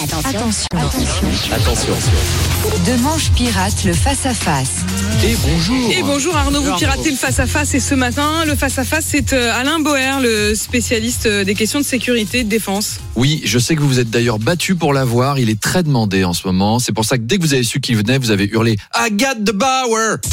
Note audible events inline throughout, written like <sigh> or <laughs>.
Attention. Attention. De manche pirate, le face-à-face. Et bonjour. Et bonjour Arnaud, vous piratez le face-à-face et ce matin, le face-à-face c'est euh, Alain Boer, le spécialiste euh, des questions de sécurité et de défense. Oui, je sais que vous vous êtes d'ailleurs battu pour l'avoir. Il est très demandé en ce moment. C'est pour ça que dès que vous avez su qu'il venait, vous avez hurlé I got the Bauer <laughs>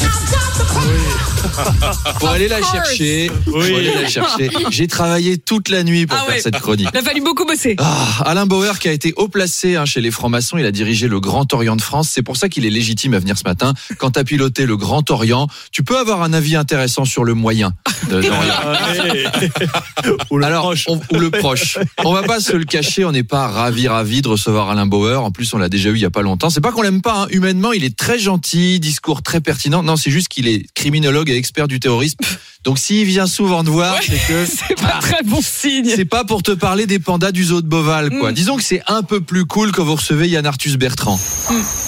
Pour aller la chercher. Pour aller la chercher. J'ai travaillé toute la nuit pour Ah faire ouais. cette chronique. Il a fallu beaucoup bosser. Ah, Alain Bauer qui a été haut placé hein, chez les francs-maçons, il a dirigé le Grand Orient de France. C'est pour ça qu'il est légitime à venir ce matin. Quand tu as piloté le Grand Orient, tu peux avoir un avis intéressant sur le moyen de-. <laughs> <laughs> Ou le Alors, proche. on- ou le proche. On va pas se le cacher, on n'est pas ravi ravi de recevoir Alain Bauer. En plus, on l'a déjà eu il y a pas longtemps. C'est pas qu'on l'aime pas. hein. Humainement, il est très gentil, discours très pertinent. Non, c'est juste qu'il est criminologue et expert du terrorisme. Donc, s'il vient souvent te voir, c'est que <laughs> C'est pas très bon signe. c'est pas pour te parler des pandas du zoo de Beauval, quoi. Mm. Disons que c'est un peu plus cool quand vous recevez Yann Arthus Bertrand.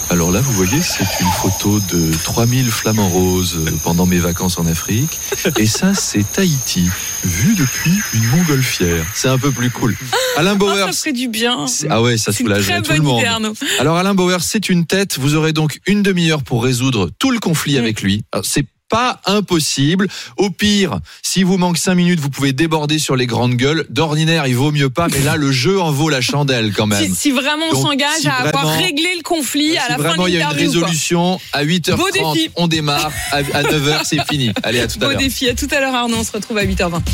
Alors là, vous voyez, c'est une photo de 3000 flamants roses pendant mes vacances en Afrique. Et ça, c'est Tahiti, vu depuis une montgolfière. C'est un peu plus cool. Alain Ah, Bauer. ça ferait du bien. ah ouais, ça très tout le monde. idée Arnaud. Alors Alain Bauer, c'est une tête. Vous aurez donc une demi-heure pour résoudre tout le conflit Mm. avec lui. Alors, C'est pas impossible. Au pire, si vous manque cinq minutes, vous pouvez déborder sur les grandes gueules. D'ordinaire, il vaut mieux pas, mais là, le jeu en vaut la chandelle quand même. Si, si vraiment on s'engage si à avoir vraiment- réglé le conflit à la fin de vraiment il y a une résolution, à 8h30, Beau défi. on démarre. À 9h, c'est fini. Allez, à tout à Beau l'heure. défi. À tout à l'heure Arnaud, on se retrouve à 8h20.